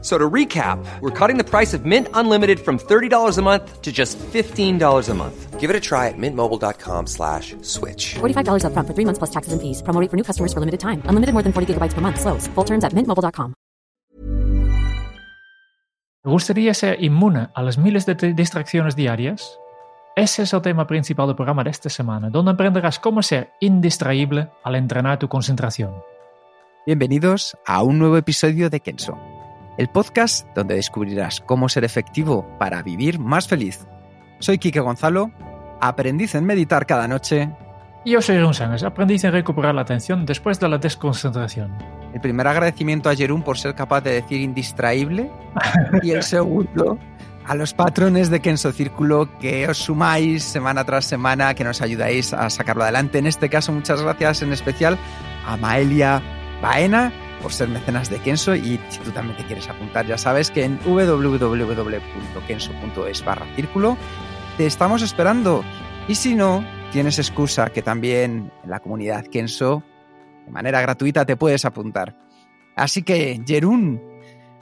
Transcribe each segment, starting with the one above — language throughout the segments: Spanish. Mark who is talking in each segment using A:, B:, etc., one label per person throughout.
A: So to recap, we're cutting the price of Mint Unlimited from $30 a month to just $15 a month.
B: Give it a try at mintmobile.com slash switch.
C: $45 upfront for three months plus taxes and fees. Promo rate for new customers for limited time. Unlimited more than 40 gigabytes per month. Slows. Full terms at mintmobile.com.
D: ¿Te gustaría ser inmune a las miles de distracciones diarias? Ese es el tema principal del programa de esta semana, donde aprenderás cómo ser indistraíble al entrenar tu concentración.
E: Bienvenidos a un nuevo episodio de Kenso, el podcast donde descubrirás cómo ser efectivo para vivir más feliz. Soy Kike Gonzalo, aprendiz en meditar cada noche.
D: Y yo soy Ron Sánchez, aprendiz en recuperar la atención después de la desconcentración.
E: El primer agradecimiento a Jerún por ser capaz de decir indistraíble y el segundo a los patrones de Kenso Círculo que os sumáis semana tras semana, que nos ayudáis a sacarlo adelante. En este caso, muchas gracias en especial a Maelia Baena por ser mecenas de Kenso y si tú también te quieres apuntar, ya sabes que en www.kenso.es barra círculo te estamos esperando. Y si no, tienes excusa que también en la comunidad Kenso de manera gratuita te puedes apuntar. Así que, Jerún,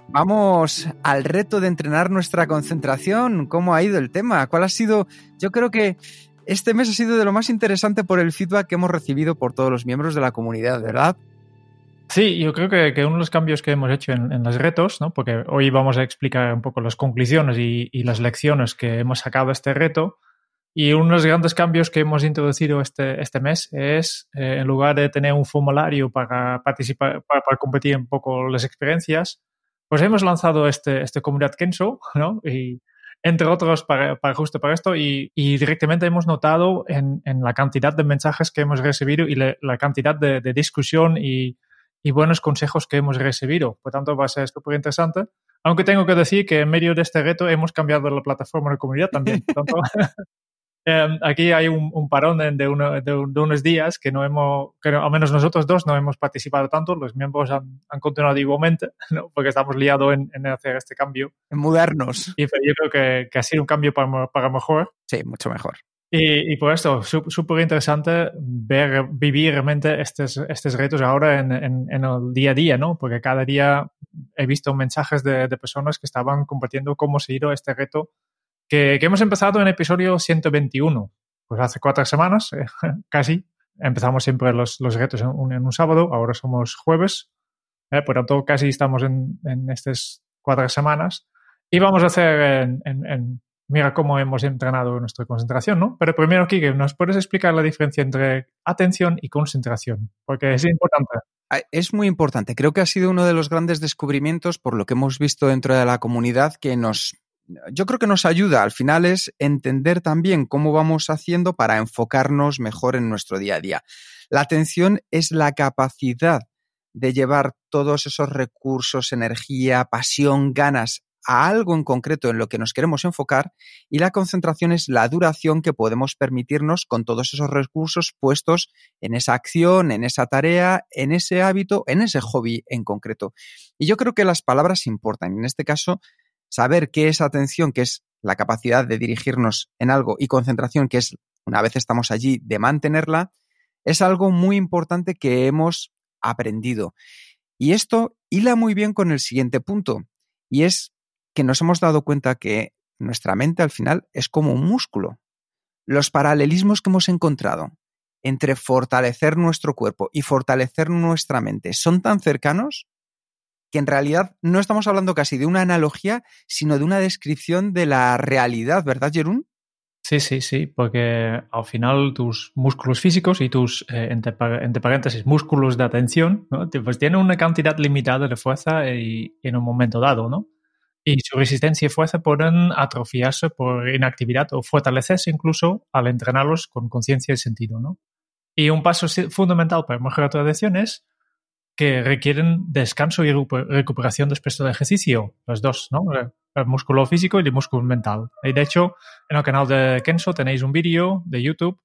E: vamos al reto de entrenar nuestra concentración. ¿Cómo ha ido el tema? ¿Cuál ha sido? Yo creo que este mes ha sido de lo más interesante por el feedback que hemos recibido por todos los miembros de la comunidad, ¿verdad?
D: Sí, yo creo que, que uno de los cambios que hemos hecho en, en los retos, ¿no? porque hoy vamos a explicar un poco las conclusiones y, y las lecciones que hemos sacado de este reto, y uno de los grandes cambios que hemos introducido este, este mes es, eh, en lugar de tener un formulario para participar, para, para, competir un poco las experiencias, pues hemos lanzado este, este comunidad Kenso, ¿no? Y entre otros para, para justo para esto, y, y directamente hemos notado en, en, la cantidad de mensajes que hemos recibido y le, la cantidad de, de discusión y, y, buenos consejos que hemos recibido. Por tanto, va a ser súper interesante. Aunque tengo que decir que en medio de este reto hemos cambiado la plataforma de comunidad también. Por tanto, Um, aquí hay un, un parón de, de, uno, de, de, unos días que no hemos, que no, al menos nosotros dos no hemos participado tanto, los miembros han, han continuado igualmente, ¿no? porque estamos liados en, en, hacer este cambio.
E: En mudarnos.
D: Y yo creo que, que ha sido un cambio para, para mejor.
E: Sí, mucho mejor.
D: Y, y por esto, súper interesante ver, vivir realmente estos, estos retos ahora en, en, en, el día a día, ¿no? Porque cada día he visto mensajes de, de personas que estaban compartiendo cómo se ha ido este reto que, que, hemos empezado en episodio 121, pues hace cuatro semanas, eh, casi. Empezamos siempre los, los retos en un, en un, sábado, ahora somos jueves, eh, por tanto casi estamos en, estas cuatro semanas. Y vamos a hacer en, mira cómo hemos entrenado nuestra concentración, ¿no? Pero primero, Kike, ¿nos puedes explicar la diferencia entre atención y concentración? Porque es importante.
E: Es muy importante. Creo que ha sido uno de los grandes descubrimientos por lo que hemos visto dentro de la comunidad que nos yo creo que nos ayuda al final es entender también cómo vamos haciendo para enfocarnos mejor en nuestro día a día. La atención es la capacidad de llevar todos esos recursos, energía, pasión, ganas a algo en concreto en lo que nos queremos enfocar y la concentración es la duración que podemos permitirnos con todos esos recursos puestos en esa acción, en esa tarea, en ese hábito, en ese hobby en concreto. Y yo creo que las palabras importan. En este caso, saber qué es atención, que es la capacidad de dirigirnos en algo, y concentración, que es, una vez estamos allí, de mantenerla, es algo muy importante que hemos aprendido. Y esto hila muy bien con el siguiente punto, y es que nos hemos dado cuenta que nuestra mente al final es como un músculo. Los paralelismos que hemos encontrado entre fortalecer nuestro cuerpo y fortalecer nuestra mente son tan cercanos que en realidad no estamos hablando casi de una analogía, sino de una descripción de la realidad, ¿verdad, Jerún?
D: Sí, sí, sí, porque al final tus músculos físicos y tus, eh, entre, entre, paréntesis, músculos de atención, ¿no? pues tienen una cantidad limitada de fuerza y, y en un momento dado, ¿no? Y su resistencia y fuerza pueden atrofiarse por inactividad o fortalecerse incluso al entrenarlos con conciencia y sentido, ¿no? Y un paso fundamental para mejorar tu atención es que requieren descanso y recuperación después del ejercicio, los dos, ¿no? El músculo físico y el músculo mental. Y de hecho, en el canal de Kenso tenéis un vídeo de YouTube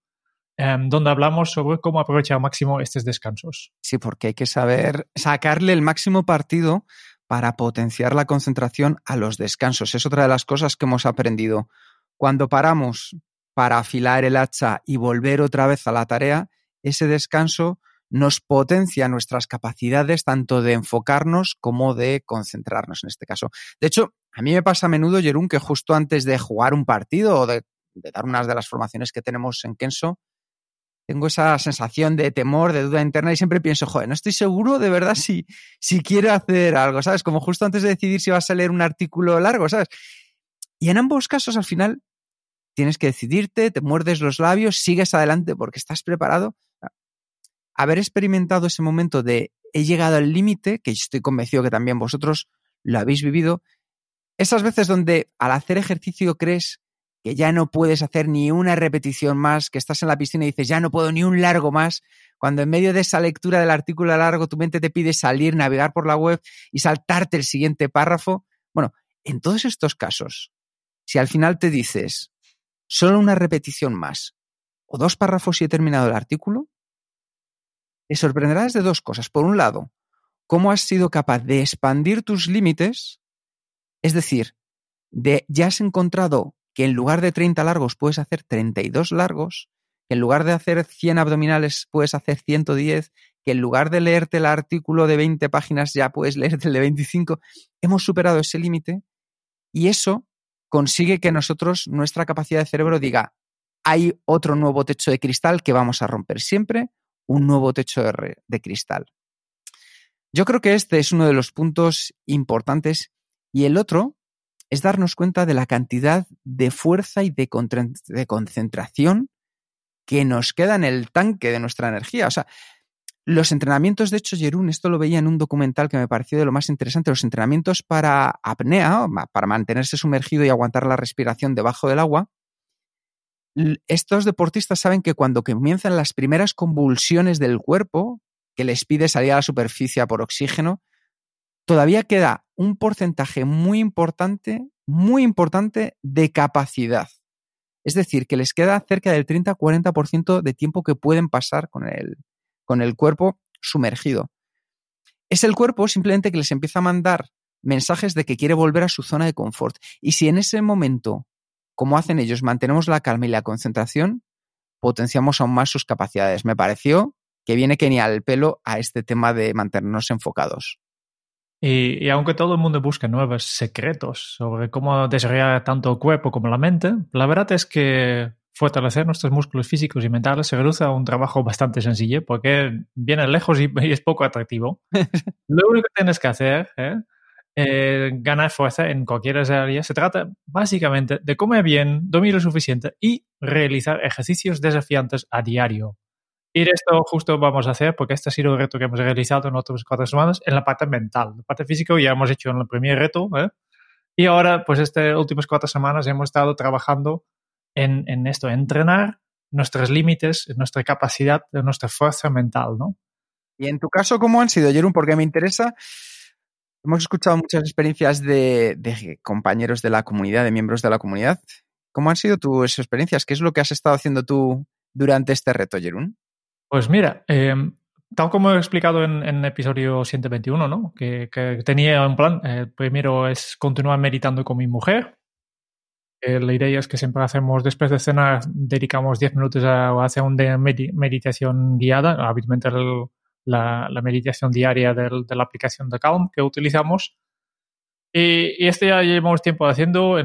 D: em, donde hablamos sobre cómo aprovechar al máximo estos descansos.
E: Sí, porque hay que saber sacarle el máximo partido para potenciar la concentración a los descansos. Es otra de las cosas que hemos aprendido. Cuando paramos para afilar el hacha y volver otra vez a la tarea, ese descanso nos potencia nuestras capacidades tanto de enfocarnos como de concentrarnos en este caso. De hecho, a mí me pasa a menudo, Jerún, que justo antes de jugar un partido o de, dar unas de las formaciones que tenemos en Kenso, tengo esa sensación de temor, de duda interna y siempre pienso, joder, no estoy seguro de verdad si, si quiero hacer algo, ¿sabes? Como justo antes de decidir si vas a leer un artículo largo, ¿sabes? Y en ambos casos, al final, tienes que decidirte, te muerdes los labios, sigues adelante porque estás preparado haber experimentado ese momento de he llegado al límite, que estoy convencido que también vosotros lo habéis vivido, esas veces donde al hacer ejercicio crees que ya no puedes hacer ni una repetición más, que estás en la piscina y dices, ya no puedo ni un largo más, cuando en medio de esa lectura del artículo largo tu mente te pide salir, navegar por la web y saltarte el siguiente párrafo. Bueno, en todos estos casos, si al final te dices, solo una repetición más o dos párrafos y he terminado el artículo, te sorprenderás de dos cosas. Por un lado, cómo has sido capaz de expandir tus límites, es decir, de ya has encontrado que en lugar de 30 largos puedes hacer 32 largos, que en lugar de hacer 100 abdominales puedes hacer 110, que en lugar de leerte el artículo de 20 páginas ya puedes leerte el de 25. Hemos superado ese límite y eso consigue que nosotros, nuestra capacidad de cerebro diga, hay otro nuevo techo de cristal que vamos a romper siempre un nuevo techo de, cristal. Yo creo que este es uno de los puntos importantes y el otro es darnos cuenta de la cantidad de fuerza y de, de, concentración que nos queda en el tanque de nuestra energía. O sea, los entrenamientos, de hecho, Jerún, esto lo veía en un documental que me pareció de lo más interesante, los entrenamientos para apnea, para mantenerse sumergido y aguantar la respiración debajo del agua, estos deportistas saben que cuando comienzan las primeras convulsiones del cuerpo, que les pide salir a la superficie por oxígeno, todavía queda un porcentaje muy importante, muy importante de capacidad. Es decir, que les queda cerca del 30-40% de tiempo que pueden pasar con el, con el cuerpo sumergido. Es el cuerpo simplemente que les empieza a mandar mensajes de que quiere volver a su zona de confort. Y si en ese momento como hacen ellos, mantenemos la calma y la concentración, potenciamos aún más sus capacidades. Me pareció que viene que ni al pelo a este tema de mantenernos enfocados.
D: Y, aunque todo el mundo busca nuevos secretos sobre cómo desarrollar tanto el cuerpo como la mente, la verdad es que fortalecer nuestros músculos físicos y mentales se reduce a un trabajo bastante sencillo porque viene lejos y, es poco atractivo. Lo único que tienes que hacer ¿eh? eh, ganar fuerza en cualquier área. Se trata básicamente de comer bien, dormir lo suficiente y realizar ejercicios desafiantes a diario. Y esto justo vamos a hacer porque este ha sido el reto que hemos realizado en otras cuatro semanas en la parte mental. La parte física ya hemos hecho en el primer reto. ¿eh? Y ahora, pues estas últimas cuatro semanas hemos estado trabajando en, en esto, entrenar nuestros límites, nuestra capacidad, nuestra fuerza mental, ¿no?
E: Y en tu caso, ¿cómo han sido, Jerón? Porque me interesa Hemos escuchado muchas experiencias de, compañeros de la comunidad, de miembros de la comunidad. ¿Cómo han sido tus experiencias? ¿Qué es lo que has estado haciendo tú durante este reto, Jerún?
D: Pues mira, em, tal como he explicado en, el episodio 121, ¿no? Que, tenía un plan. El primero es continuar meditando con mi mujer. la idea es que siempre hacemos, después de cenar, dedicamos 10 minutos a, hacer una meditación guiada. Habitualmente la, meditación diaria de la aplicación de Calm que utilizamos. Y, este ya llevamos tiempo haciendo,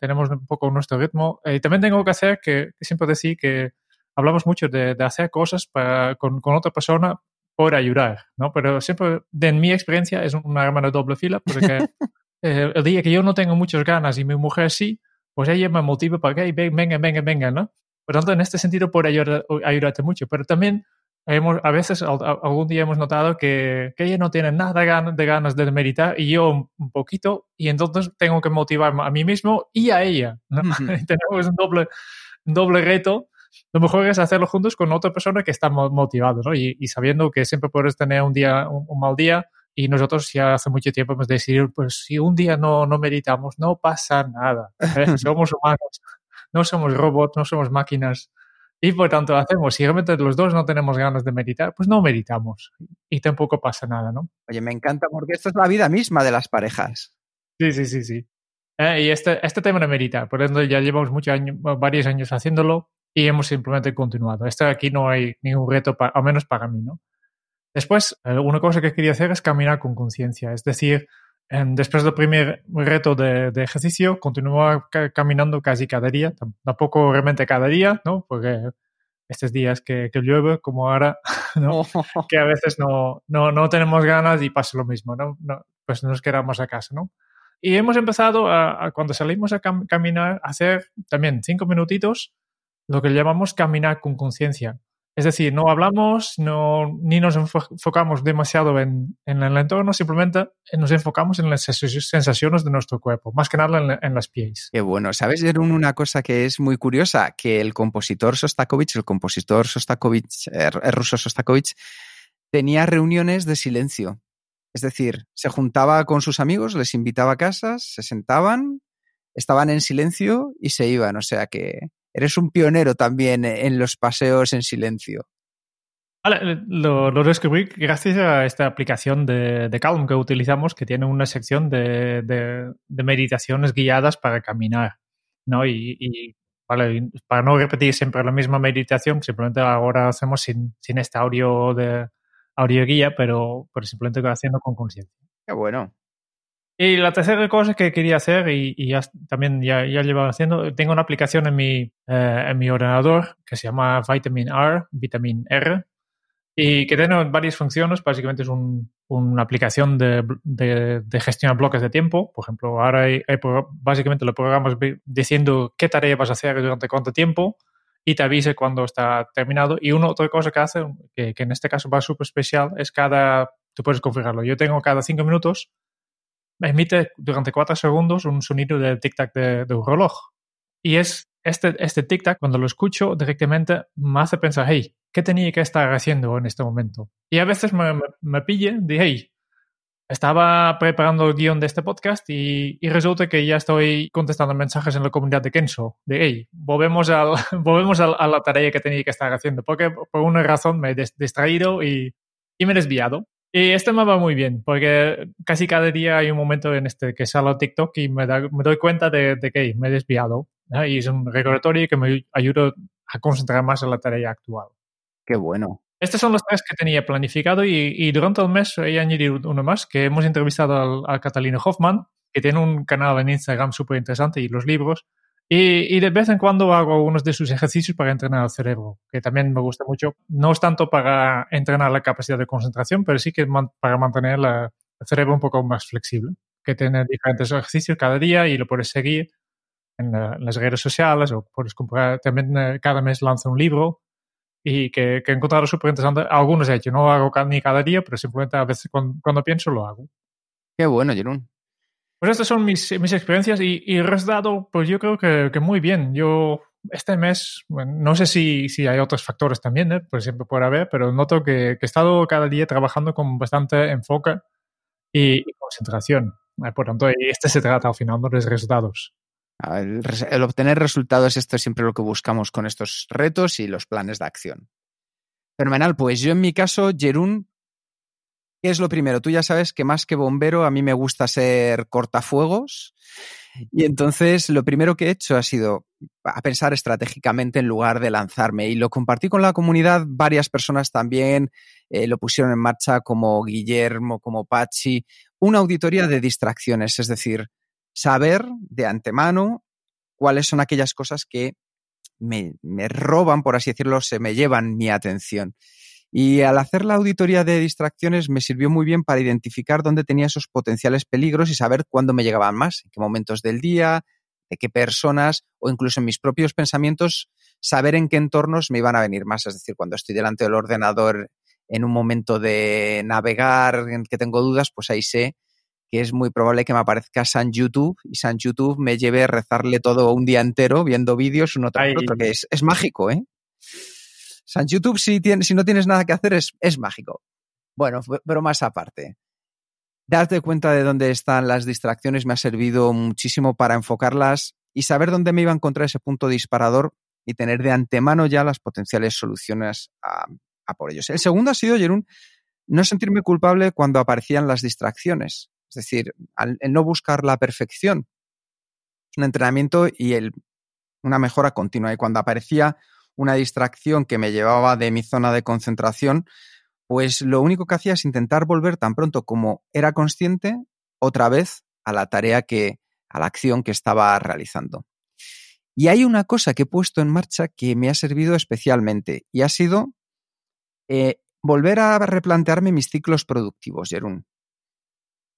D: tenemos un poco nuestro ritmo. Y también tengo que hacer que, siempre decir que hablamos mucho de, hacer cosas para, con, otra persona por ayudar, ¿no? Pero siempre, en mi experiencia, es una arma de doble fila, porque eh, el día que yo no tengo muchas ganas y mi mujer sí, pues ella me motiva para que venga, venga, venga, ¿no? Por tanto, en este sentido, por ayudar, ayudarte mucho. Pero también a veces, algún día hemos notado que, que ella no tiene nada de ganas de meditar y yo un poquito, y entonces tengo que motivar a mí mismo y a ella. Tenemos un doble, doble reto. Lo mejor es hacerlo juntos con otra persona que está motivada, ¿no? Y, sabiendo que siempre puedes tener un día, un, mal día, y nosotros ya hace mucho tiempo hemos decidido, pues si un día no, no meditamos, no pasa nada. ¿eh? somos humanos, no somos robots, no somos máquinas Y por tanto hacemos, si realmente los dos no tenemos ganas de meditar, pues no meditamos y tampoco pasa nada, ¿no?
E: Oye, me encanta porque esto es la vida misma de las parejas.
D: Sí, sí, sí, sí. Eh, y este, este tema de meditar, por ejemplo, ya llevamos muchos años, varios años haciéndolo y hemos simplemente continuado. Este aquí no hay ningún reto, al menos para mí, ¿no? Después, eh, una cosa que quería hacer es caminar con conciencia, es decir, después del primer reto de, ejercicio, continúa caminando casi cada día, tampoco realmente cada día, ¿no? Porque estos días que, que llueve, como ahora, ¿no? que a veces no, no, no, tenemos ganas y pasa lo mismo, ¿no? no pues nos quedamos a casa, ¿no? Y hemos empezado a, cuando salimos a caminar, a hacer también cinco minutitos, lo que llamamos caminar con conciencia. Es decir, no hablamos, no, ni nos enfocamos demasiado en, el entorno, simplemente nos enfocamos en las sensaciones de nuestro cuerpo, más que nada en, las pies.
E: Qué bueno. ¿Sabes, Jerón, una cosa que es muy curiosa? Que el compositor Sostakovich, el compositor Sostakovich, el ruso Sostakovich, tenía reuniones de silencio. Es decir, se juntaba con sus amigos, les invitaba a casas, se sentaban, estaban en silencio y se iban. O sea que eres un pionero también en los paseos en silencio.
D: Lo, lo descubrí gracias a esta aplicación de, Calm que utilizamos, que tiene una sección de, meditaciones guiadas para caminar. ¿no? Y, para no repetir siempre la misma meditación, simplemente ahora hacemos sin, sin este audio de audio guía, pero, pero simplemente haciendo con conciencia.
E: Qué bueno.
D: Y la tercera cosa que quería hacer, y, también ya, ya llevaba haciendo, tengo una aplicación en mi, eh, en mi ordenador que se llama Vitamin R, Vitamin R, y que tiene varias funciones. Básicamente es un, una aplicación de, de, de, gestionar bloques de tiempo. Por ejemplo, ahora hay, básicamente lo programas diciendo qué tarea vas a hacer durante cuánto tiempo y te avise cuando está terminado. Y una otra cosa que hace, que, que en este caso va súper especial, es cada, tú puedes configurarlo. Yo tengo cada cinco minutos emite durante cuatro segundos un sonido de tic-tac de, un reloj. Y es este, este tic-tac, cuando lo escucho directamente, me hace pensar, hey, ¿qué tenía que estar haciendo en este momento? Y a veces me, me, pille de, hey, estaba preparando el guion de este podcast y, y, resulta que ya estoy contestando mensajes en la comunidad de Kenso, de, hey, volvemos, al, volvemos a, la tarea que tenía que estar haciendo, porque por una razón me he distraído y, y me he desviado. Y este me va muy bien, porque casi cada día hay un momento en este que salgo TikTok y me, me doy cuenta de, que me he desviado. Y es un recordatorio que me ayuda a concentrar más en la tarea actual.
E: Qué bueno.
D: Estos son los tres que tenía planificado y, durante el mes he añadido uno más, que hemos entrevistado a Catalina Hoffman, que tiene un canal en Instagram súper interesante y los libros, y, de vez en cuando hago algunos de sus ejercicios para entrenar el cerebro, que también me gusta mucho. No es tanto para entrenar la capacidad de concentración, pero sí que para mantener el cerebro un poco más flexible, que tiene diferentes ejercicios cada día y lo puedes seguir en, las redes sociales o puedes comprar. También eh, cada mes lanza un libro y que, que he encontrado súper interesante. Algunos he hecho, no lo hago ni cada día, pero simplemente a veces cuando, cuando pienso lo hago.
E: Qué bueno, Jerón.
D: Pues estas son mis, mis experiencias y, y el resultado, pues yo creo que, que, muy bien. Yo este mes, bueno, no sé si, si, hay otros factores también, ¿eh? pues siempre puede haber, pero noto que, que, he estado cada día trabajando con bastante enfoque y, concentración. Eh, por tanto, este se trata al final de los resultados.
E: El, el, obtener resultados, esto es siempre lo que buscamos con estos retos y los planes de acción. Fenomenal, pues yo en mi caso, Jerún, ¿Qué es lo primero? Tú ya sabes que más que bombero, a mí me gusta ser cortafuegos. Y entonces lo primero que he hecho ha sido a pensar estratégicamente en lugar de lanzarme. Y lo compartí con la comunidad. Varias personas también eh, lo pusieron en marcha, como Guillermo, como Pachi. Una auditoría de distracciones, es decir, saber de antemano cuáles son aquellas cosas que me, me roban, por así decirlo, se me llevan mi atención. Y al hacer la auditoría de distracciones me sirvió muy bien para identificar dónde tenía esos potenciales peligros y saber cuándo me llegaban más, en qué momentos del día, de qué personas o incluso en mis propios pensamientos, saber en qué entornos me iban a venir más. Es decir, cuando estoy delante del ordenador en un momento de navegar, en que tengo dudas, pues ahí sé que es muy probable que me aparezca San YouTube y San YouTube me lleve a rezarle todo un día entero viendo vídeos uno tras otro, que es, es mágico, ¿eh? San YouTube, si, si no tienes nada que hacer, es, es mágico. Bueno, pero más aparte. Darte cuenta de dónde están las distracciones me ha servido muchísimo para enfocarlas y saber dónde me iba a encontrar ese punto disparador y tener de antemano ya las potenciales soluciones a, a por ellos. El segundo ha sido, Jerún, no sentirme culpable cuando aparecían las distracciones. Es decir, el no buscar la perfección. Es un entrenamiento y el, una mejora continua. Y cuando aparecía una distracción que me llevaba de mi zona de concentración, pues lo único que hacía es intentar volver tan pronto como era consciente otra vez a la tarea que, a la acción que estaba realizando. Y hay una cosa que he puesto en marcha que me ha servido especialmente y ha sido eh, volver a replantearme mis ciclos productivos, Jerún.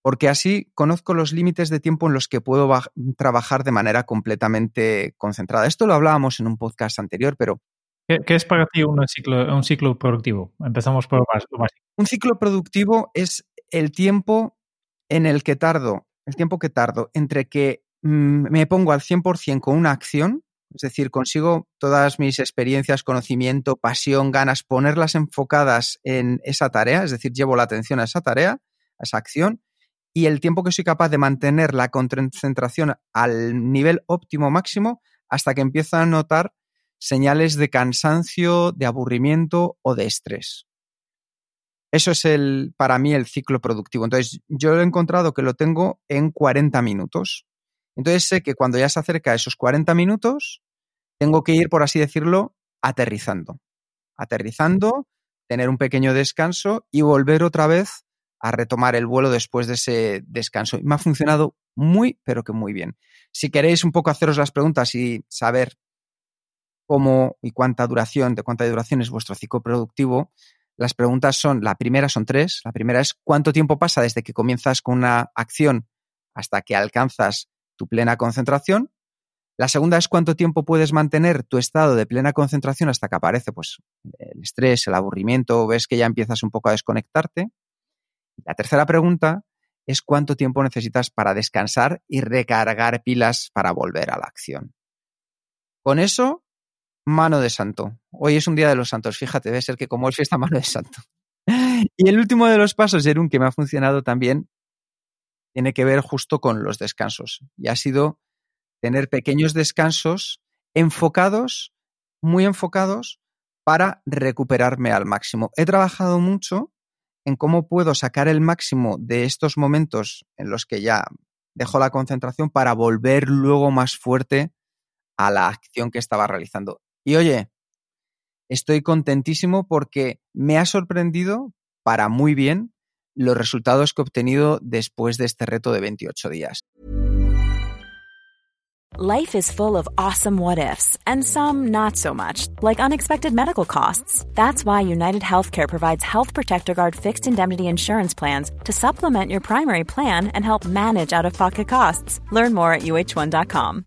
E: Porque así conozco los límites de tiempo en los que puedo trabajar de manera completamente concentrada. Esto lo hablábamos en un podcast anterior, pero...
D: ¿Qué, es para ti un ciclo, un ciclo productivo? Empezamos por lo.
E: Un ciclo productivo es el tiempo en el que tardo, el tiempo que tardo entre que mm, me pongo al 100% con una acción es decir, consigo todas mis experiencias, conocimiento, pasión, ganas, ponerlas enfocadas en esa tarea, es decir, llevo la atención a esa tarea, a esa acción, y el tiempo que soy capaz de mantener la concentración al nivel óptimo máximo hasta que empiezo a notar señales de cansancio, de aburrimiento o de estrés. Eso es el, para mí el ciclo productivo. Entonces, yo he encontrado que lo tengo en 40 minutos. Entonces sé que cuando ya se acerca a esos 40 minutos, tengo que ir, por así decirlo, aterrizando. Aterrizando, tener un pequeño descanso y volver otra vez a retomar el vuelo después de ese descanso. Y me ha funcionado muy, pero que muy bien. Si queréis un poco haceros las preguntas y saber cómo y cuánta duración, de cuánta duración es vuestro ciclo productivo, las preguntas son, la primera son tres. La primera es cuánto tiempo pasa desde que comienzas con una acción hasta que alcanzas tu plena concentración. La segunda es cuánto tiempo puedes mantener tu estado de plena concentración hasta que aparece pues, el estrés, el aburrimiento, ves que ya empiezas un poco a desconectarte. La tercera pregunta es cuánto tiempo necesitas para descansar y recargar pilas para volver a la acción. Con eso, mano de santo. Hoy es un día de los santos, fíjate, debe ser que como hoy fiesta mano de santo. Y el último de los pasos, Jerún, que me ha funcionado también, tiene que ver justo con los descansos. Y ha sido tener pequeños descansos enfocados, muy enfocados, para recuperarme al máximo. He trabajado mucho en cómo puedo sacar el máximo de estos momentos en los que ya dejo la concentración para volver luego más fuerte a la acción que estaba realizando. Y oye, estoy contentísimo porque me ha sorprendido para muy bien los resultados que he obtenido después de este reto de 28 días.
F: Life is full of awesome what ifs and some not so much, like unexpected medical costs. That's why United Healthcare provides Health Protector Guard fixed indemnity insurance plans to supplement your primary plan and help manage out of pocket costs. Learn more at uh1.com.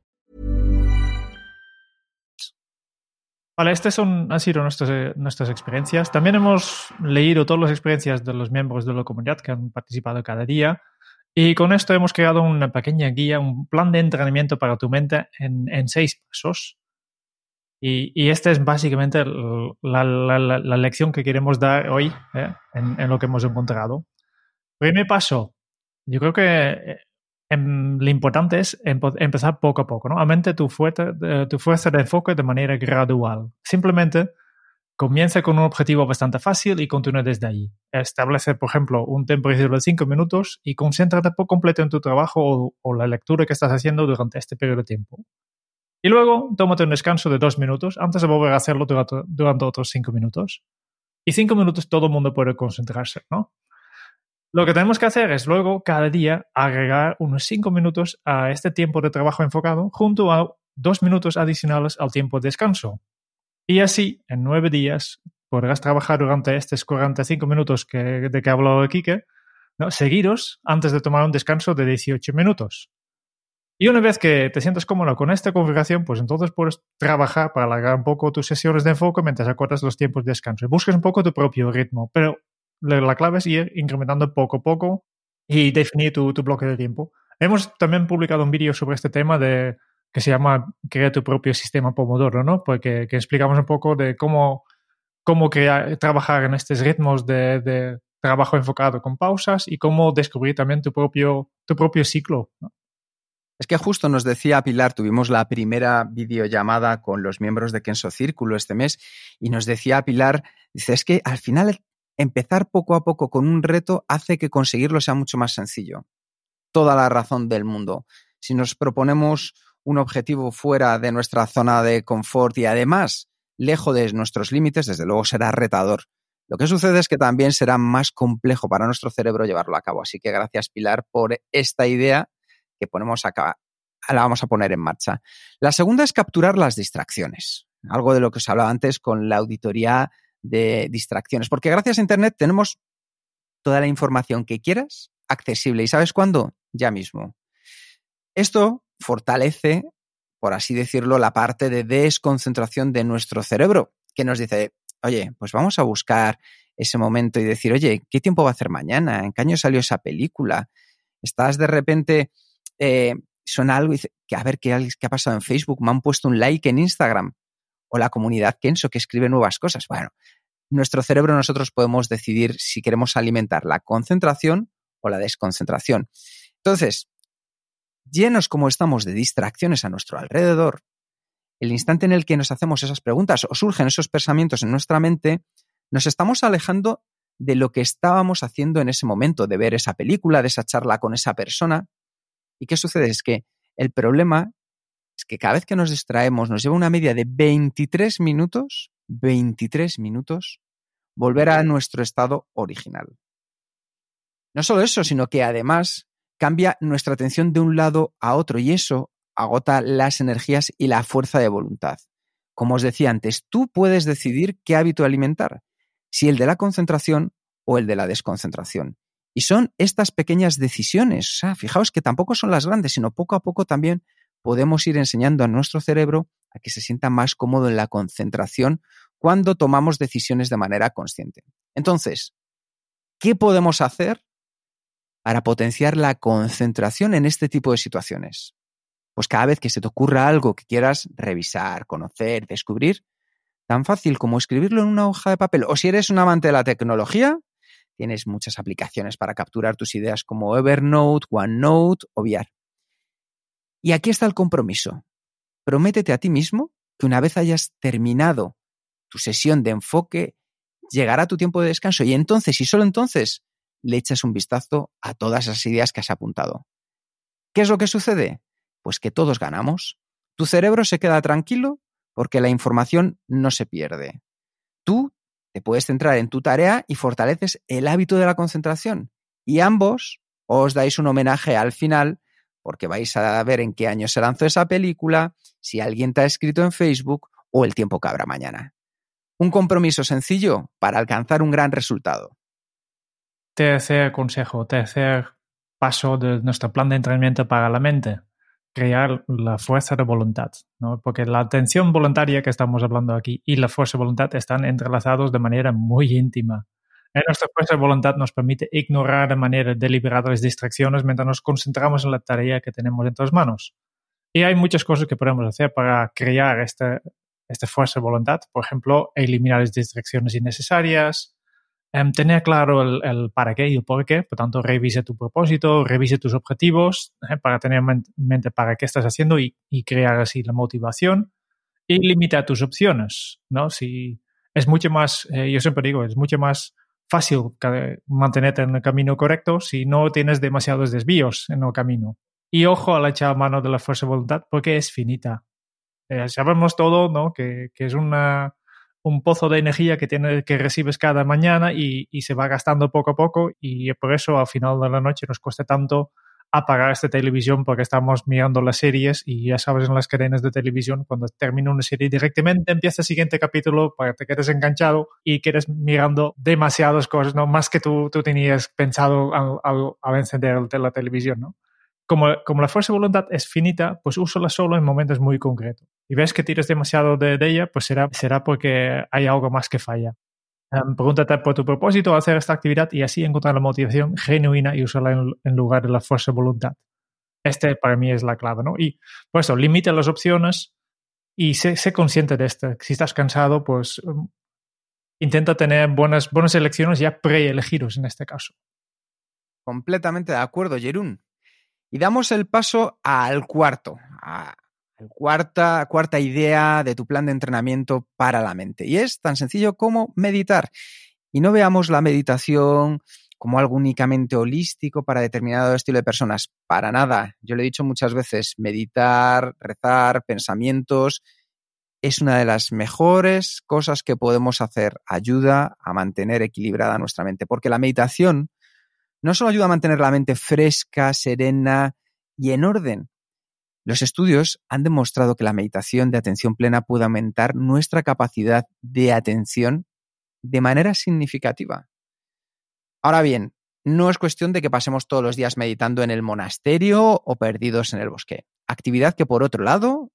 D: Vale, estas son, han sido nuestras, eh, nuestras experiencias. También hemos leído todas las experiencias de los miembros de la comunidad que han participado cada día. Y con esto hemos creado una pequeña guía, un plan de entrenamiento para tu mente en, en seis pasos. Y, y, esta es básicamente la, la, lección que queremos dar hoy eh, en, en, lo que hemos encontrado. Primer paso, yo creo que eh, Em, lo importante es empezar poco a poco, ¿no? Aumente tu fuerza, tu fuerza de enfoque de manera gradual. Simplemente comienza con un objetivo bastante fácil y continúa desde ahí. Establece, por ejemplo, un tiempo de 5 minutos y concéntrate por completo en tu trabajo o, la lectura que estás haciendo durante este periodo de tiempo. Y luego, tómate un descanso de 2 minutos antes de volver a hacerlo durante, durante otros 5 minutos. Y 5 minutos todo el mundo puede concentrarse, ¿no? Lo que tenemos que hacer es luego, cada día, agregar unos 5 minutos a este tiempo de trabajo enfocado junto a 2 minutos adicionales al tiempo de descanso. Y así, en 9 días, podrás trabajar durante estos 45 minutos que, de que ha hablado Kike, ¿no? seguidos antes de tomar un descanso de 18 minutos. Y una vez que te sientes cómodo con esta configuración, pues entonces puedes trabajar para alargar un poco tus sesiones de enfoque mientras acortas los tiempos de descanso. Buscas un poco tu propio ritmo, pero la clave es ir incrementando poco a poco y definir tu, tu bloque de tiempo. Hemos también publicado un vídeo sobre este tema de que se llama Crea tu propio sistema Pomodoro, ¿no? Porque que explicamos un poco de cómo, cómo crear, trabajar en estos ritmos de, de, trabajo enfocado con pausas y cómo descubrir también tu propio, tu propio ciclo.
E: Es que justo nos decía Pilar, tuvimos la primera videollamada con los miembros de Kenso Círculo este mes y nos decía Pilar, dice, es que al final empezar poco a poco con un reto hace que conseguirlo sea mucho más sencillo. Toda la razón del mundo. Si nos proponemos un objetivo fuera de nuestra zona de confort y además lejos de nuestros límites, desde luego será retador. Lo que sucede es que también será más complejo para nuestro cerebro llevarlo a cabo. Así que gracias Pilar por esta idea que ponemos acá, la vamos a poner en marcha. La segunda es capturar las distracciones. Algo de lo que os hablaba antes con la auditoría de distracciones. Porque gracias a Internet tenemos toda la información que quieras accesible. ¿Y sabes cuándo? Ya mismo. Esto fortalece, por así decirlo, la parte de desconcentración de nuestro cerebro, que nos dice, oye, pues vamos a buscar ese momento y decir, oye, ¿qué tiempo va a hacer mañana? ¿En qué año salió esa película? Estás de repente, eh, suena algo y dice, que a ver ¿qué, qué ha pasado en Facebook, me han puesto un like en Instagram o la comunidad Kenso que escribe nuevas cosas. Bueno, nuestro cerebro nosotros podemos decidir si queremos alimentar la concentración o la desconcentración. Entonces, llenos como estamos de distracciones a nuestro alrededor, el instante en el que nos hacemos esas preguntas o surgen esos pensamientos en nuestra mente, nos estamos alejando de lo que estábamos haciendo en ese momento, de ver esa película, de esa charla con esa persona. ¿Y qué sucede? Es que el problema es que cada vez que nos distraemos nos lleva una media de 23 minutos, 23 minutos, volver a nuestro estado original. No solo eso, sino que además cambia nuestra atención de un lado a otro y eso agota las energías y la fuerza de voluntad. Como os decía antes, tú puedes decidir qué hábito alimentar, si el de la concentración o el de la desconcentración. Y son estas pequeñas decisiones, o sea, fijaos que tampoco son las grandes, sino poco a poco también podemos ir enseñando a nuestro cerebro a que se sienta más cómodo en la concentración cuando tomamos decisiones de manera consciente. Entonces, ¿qué podemos hacer para potenciar la concentración en este tipo de situaciones? Pues cada vez que se te ocurra algo que quieras revisar, conocer, descubrir, tan fácil como escribirlo en una hoja de papel. O si eres un amante de la tecnología, tienes muchas aplicaciones para capturar tus ideas como Evernote, OneNote o VR. Y aquí está el compromiso. Prométete a ti mismo que una vez hayas terminado tu sesión de enfoque, llegará tu tiempo de descanso y entonces, y solo entonces, le echas un vistazo a todas esas ideas que has apuntado. ¿Qué es lo que sucede? Pues que todos ganamos. Tu cerebro se queda tranquilo porque la información no se pierde. Tú te puedes centrar en tu tarea y fortaleces el hábito de la concentración. Y ambos os dais un homenaje al final porque vais a ver en qué año se lanzó esa película, si alguien te ha escrito en Facebook o el tiempo que habrá mañana. Un compromiso sencillo para alcanzar un gran resultado
D: tercer consejo, tercer paso de nuestro plan de entrenamiento para la mente, crear la fuerza de voluntad, ¿no? porque la atención voluntaria que estamos hablando aquí y la fuerza de voluntad están entrelazados de manera muy íntima. Nuestra fuerza de voluntad nos permite ignorar de manera deliberada las distracciones mientras nos concentramos en la tarea que tenemos en nuestras manos. Y hay muchas cosas que podemos hacer para crear esta, esta fuerza de voluntad. Por ejemplo, eliminar las distracciones innecesarias, Um, tener claro el, el, para qué y el por qué, por tanto, revise tu propósito, revise tus objetivos eh, para tener en mente para qué estás haciendo y, y, crear así la motivación y limita tus opciones, ¿no? Si es mucho más, eh, yo siempre digo, es mucho más fácil mantenerte en el camino correcto si no tienes demasiados desvíos en el camino. Y ojo a la echar mano de la fuerza de voluntad porque es finita. Eh, sabemos todo, ¿no? Que, que es una un pozo de energía que, tiene, que recibes cada mañana y, y, se va gastando poco a poco y por eso al final de la noche nos cuesta tanto apagar esta televisión porque estamos mirando las series y ya sabes en las cadenas de televisión cuando termina una serie directamente empieza el siguiente capítulo para que te quedes enganchado y quedes mirando demasiadas cosas, ¿no? Más que tú, tú tenías pensado al, al, al encender la televisión, ¿no? como, como la fuerza de voluntad es finita, pues úsala solo en momentos muy concretos. Y ves que tires demasiado de, de ella, pues será, será porque hay algo más que falla. Um, pregúntate por tu propósito hacer esta actividad y así encontrar la motivación genuina y usarla en, lugar de la fuerza de voluntad. Este para mí es la clave, ¿no? Y por eso, limita las opciones y sé, sé consciente de esto. Si estás cansado, pues um, intenta tener buenas, buenas elecciones ya preelegidos en este caso.
E: Completamente de acuerdo, Jerún. Y damos el paso al cuarto, cuarta, cuarta idea de tu plan de entrenamiento para la mente. Y es tan sencillo como meditar. Y no veamos la meditación como algo únicamente holístico para determinado estilo de personas. Para nada. Yo lo he dicho muchas veces, meditar, rezar, pensamientos, es una de las mejores cosas que podemos hacer. Ayuda a mantener equilibrada nuestra mente. Porque la meditación no solo ayuda a mantener la mente fresca, serena y en orden. Los estudios han demostrado que la meditación de atención plena puede aumentar nuestra capacidad de atención de manera significativa. Ahora bien, no es cuestión de que pasemos todos los días meditando en el monasterio o perdidos en el bosque. Actividad que, por otro lado,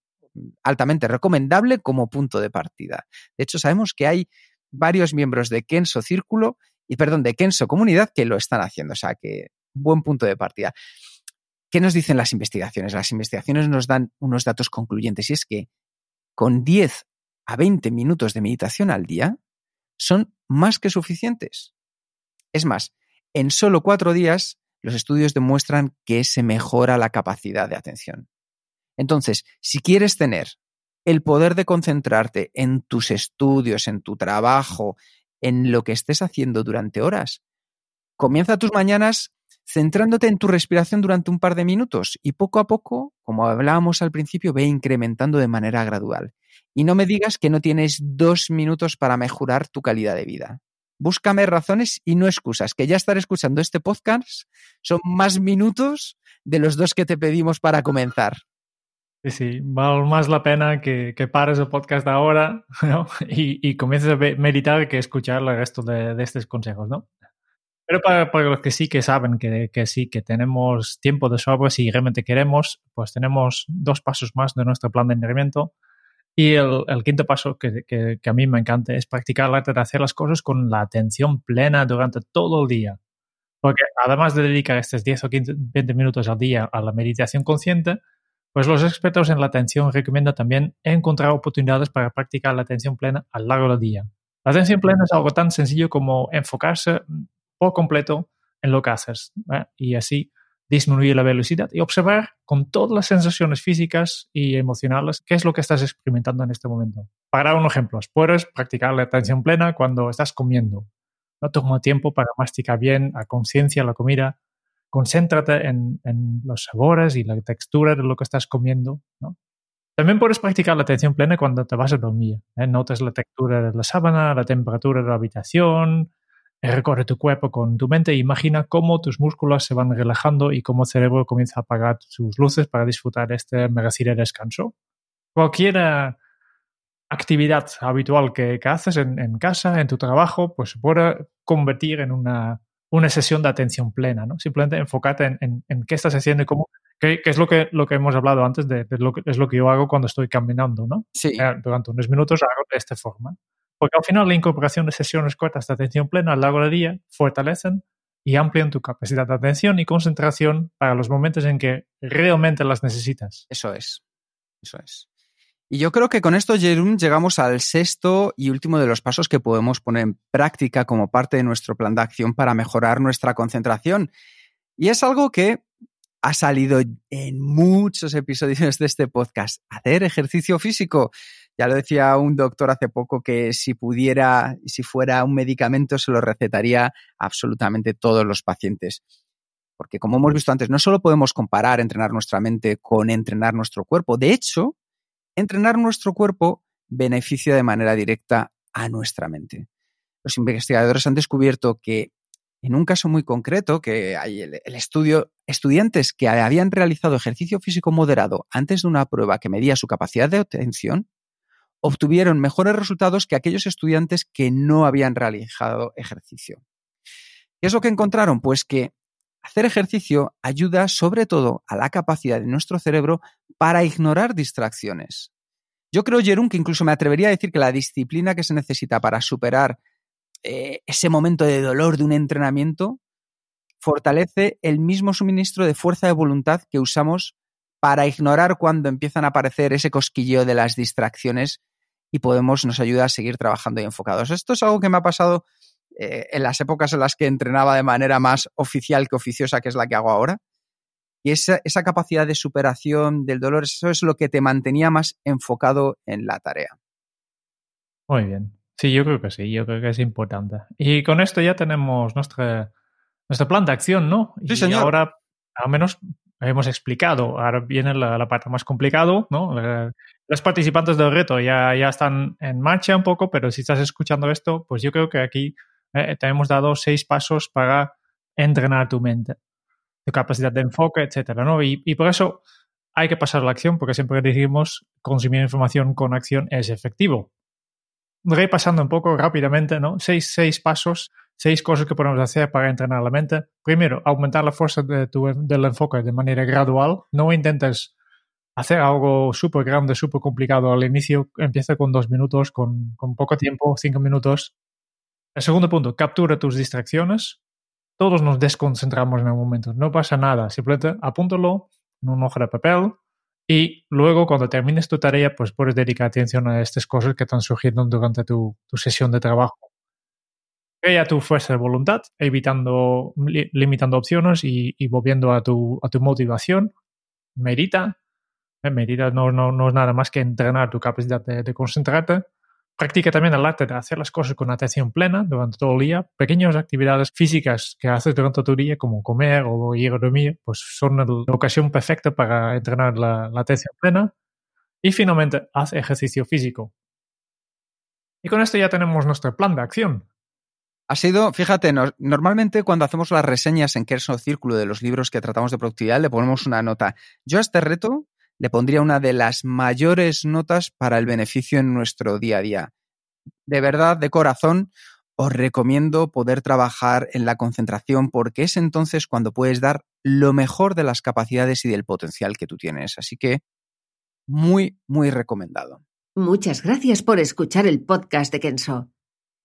E: altamente recomendable como punto de partida. De hecho, sabemos que hay varios miembros de Kenso Círculo y, perdón, de Kenso Comunidad que lo están haciendo. O sea que buen punto de partida. ¿Qué nos dicen las investigaciones? Las investigaciones nos dan unos datos concluyentes y es que con 10 a 20 minutos de meditación al día son más que suficientes. Es más, en solo cuatro días los estudios demuestran que se mejora la capacidad de atención. Entonces, si quieres tener el poder de concentrarte en tus estudios, en tu trabajo, en lo que estés haciendo durante horas, comienza tus mañanas centrándote en tu respiración durante un par de minutos y poco a poco, como hablábamos al principio, ve incrementando de manera gradual. Y no me digas que no tienes dos minutos para mejorar tu calidad de vida. Búscame razones y no excusas, que ya estar escuchando este podcast son más minutos de los dos que te pedimos para comenzar.
D: Sí, sí, vale más la pena que, que pares el podcast ahora y, y, comiences a meditar que escuchar el resto de, de estos consejos, ¿no? Pero para, para, los que sí que saben que, que, sí, que tenemos tiempo de sobra, si realmente queremos, pues tenemos dos pasos más de nuestro plan de entrenamiento. Y el, el quinto paso que, que, que, a mí me encanta es practicar el arte de hacer las cosas con la atención plena durante todo el día. Porque además de dedicar estos 10 o 15, 20 minutos al día a la meditación consciente, pues los expertos en la atención recomiendan también encontrar oportunidades para practicar la atención plena a lo largo del día. La atención plena es algo tan sencillo como enfocarse por completo en lo que haces ¿eh? y así disminuir la velocidad y observar con todas las sensaciones físicas y emocionales qué es lo que estás experimentando en este momento. Para dar un ejemplo, puedes practicar la atención plena cuando estás comiendo. No toma tiempo para masticar bien a conciencia la comida. Concéntrate en, los sabores y la textura de lo que estás comiendo. También puedes practicar la atención plena cuando te vas a dormir. ¿eh? Notas la textura de la sábana, la temperatura de la habitación, Recorre tu cuerpo con tu mente e imagina cómo tus músculos se van relajando y cómo el cerebro comienza a apagar sus luces para disfrutar de este merecido descanso. Cualquier actividad habitual que, que haces en, en, casa, en tu trabajo, pues se puede convertir en una, una sesión de atención plena, ¿no? Simplemente enfocarte en, en, en qué estás haciendo y cómo, qué, qué, es lo que, lo que hemos hablado antes de, de, lo que es lo que yo hago cuando estoy caminando, ¿no?
E: Sí.
D: Eh, durante unos minutos hago de esta forma. Porque al final la incorporación de sesiones cortas de atención plena a largo del día fortalecen y amplían tu capacidad de atención y concentración para los momentos en que realmente las necesitas.
E: Eso es, eso es. Y yo creo que con esto, Jerún, llegamos al sexto y último de los pasos que podemos poner en práctica como parte de nuestro plan de acción para mejorar nuestra concentración. Y es algo que ha salido en muchos episodios de este podcast, hacer ejercicio físico. Ya lo decía un doctor hace poco que si pudiera si fuera un medicamento se lo recetaría absolutamente todos los pacientes. Porque como hemos visto antes, no solo podemos comparar entrenar nuestra mente con entrenar nuestro cuerpo. De hecho, entrenar nuestro cuerpo beneficia de manera directa a nuestra mente. Los investigadores han descubierto que en un caso muy concreto, que hay el, estudio, estudiantes que habían realizado ejercicio físico moderado antes de una prueba que medía su capacidad de atención, obtuvieron mejores resultados que aquellos estudiantes que no habían realizado ejercicio. ¿Qué es lo que encontraron? Pues que hacer ejercicio ayuda sobre todo a la capacidad de nuestro cerebro para ignorar distracciones. Yo creo, Jerún, que incluso me atrevería a decir que la disciplina que se necesita para superar eh, ese momento de dolor de un entrenamiento fortalece el mismo suministro de fuerza de voluntad que usamos para ignorar cuando empiezan a aparecer ese cosquilleo de las distracciones y podemos, nos ayuda a seguir trabajando y enfocados. Esto es algo que me ha pasado eh, en las épocas en las que entrenaba de manera más oficial que oficiosa, que es la que hago ahora. Y esa, esa capacidad de superación del dolor, eso es lo que te mantenía más enfocado en la tarea.
D: Muy bien. Sí, yo creo que sí, yo creo que es importante. Y con esto ya tenemos nuestra, nuestro plan de acción, ¿no?
E: Sí,
D: y
E: señor.
D: ahora, al menos hemos explicado, ahora viene la, parte más complicada, ¿no? Eh, Los participantes del reto ya, ya están en marcha un poco, pero si estás escuchando esto, pues yo creo que aquí eh, te hemos dado seis pasos para entrenar tu mente, tu capacidad de enfoque, etcétera, ¿no? Y, y por eso hay que pasar a la acción, porque siempre decimos consumir información con acción es efectivo. Repasando un poco rápidamente, ¿no? Seis, seis pasos, seis cosas que podemos hacer para entrenar la mente. Primero, aumentar la fuerza de tu, del enfoque de manera gradual. No intentes hacer algo súper grande, súper complicado al inicio. Empieza con dos minutos, con, con poco tiempo, cinco minutos. El segundo punto, captura tus distracciones. Todos nos desconcentramos en algún momento. No pasa nada. Simplemente apúntalo en un hoja de papel y luego cuando termines tu tarea, pues puedes dedicar atención a estas cosas que están surgiendo durante tu, tu sesión de trabajo. Crea tu fuerza de voluntad, evitando, li- limitando opciones y, y volviendo a tu, a tu motivación. Medita. Eh, Medita no, no, no es nada más que entrenar tu capacidad de, de concentrarte. Practica también el arte de hacer las cosas con atención plena durante todo el día. Pequeñas actividades físicas que haces durante tu día, como comer o ir a dormir, pues son la ocasión perfecta para entrenar la, la atención plena. Y finalmente, haz ejercicio físico. Y con esto ya tenemos nuestro plan de acción.
E: Ha sido, fíjate, no- normalmente cuando hacemos las reseñas en Kerso Círculo de los libros que tratamos de productividad, le ponemos una nota. Yo a este reto le pondría una de las mayores notas para el beneficio en nuestro día a día. De verdad, de corazón, os recomiendo poder trabajar en la concentración porque es entonces cuando puedes dar lo mejor de las capacidades y del potencial que tú tienes. Así que, muy, muy recomendado.
G: Muchas gracias por escuchar el podcast de Kenso.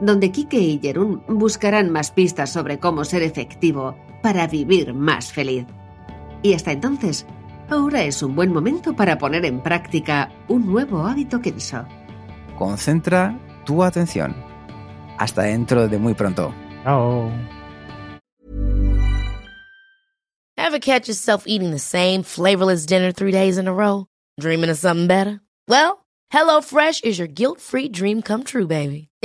G: donde Kike y Jerún buscarán más pistas sobre cómo ser efectivo para vivir más feliz. Y hasta entonces, ahora es un buen momento para poner en práctica un nuevo hábito Kenso.
E: Concentra tu atención. Hasta dentro de muy pronto.
D: Chao.
H: Ever catch yourself eating the same flavorless dinner three days in a row? Dreaming of something better? Well, HelloFresh is your guilt-free dream come true, baby.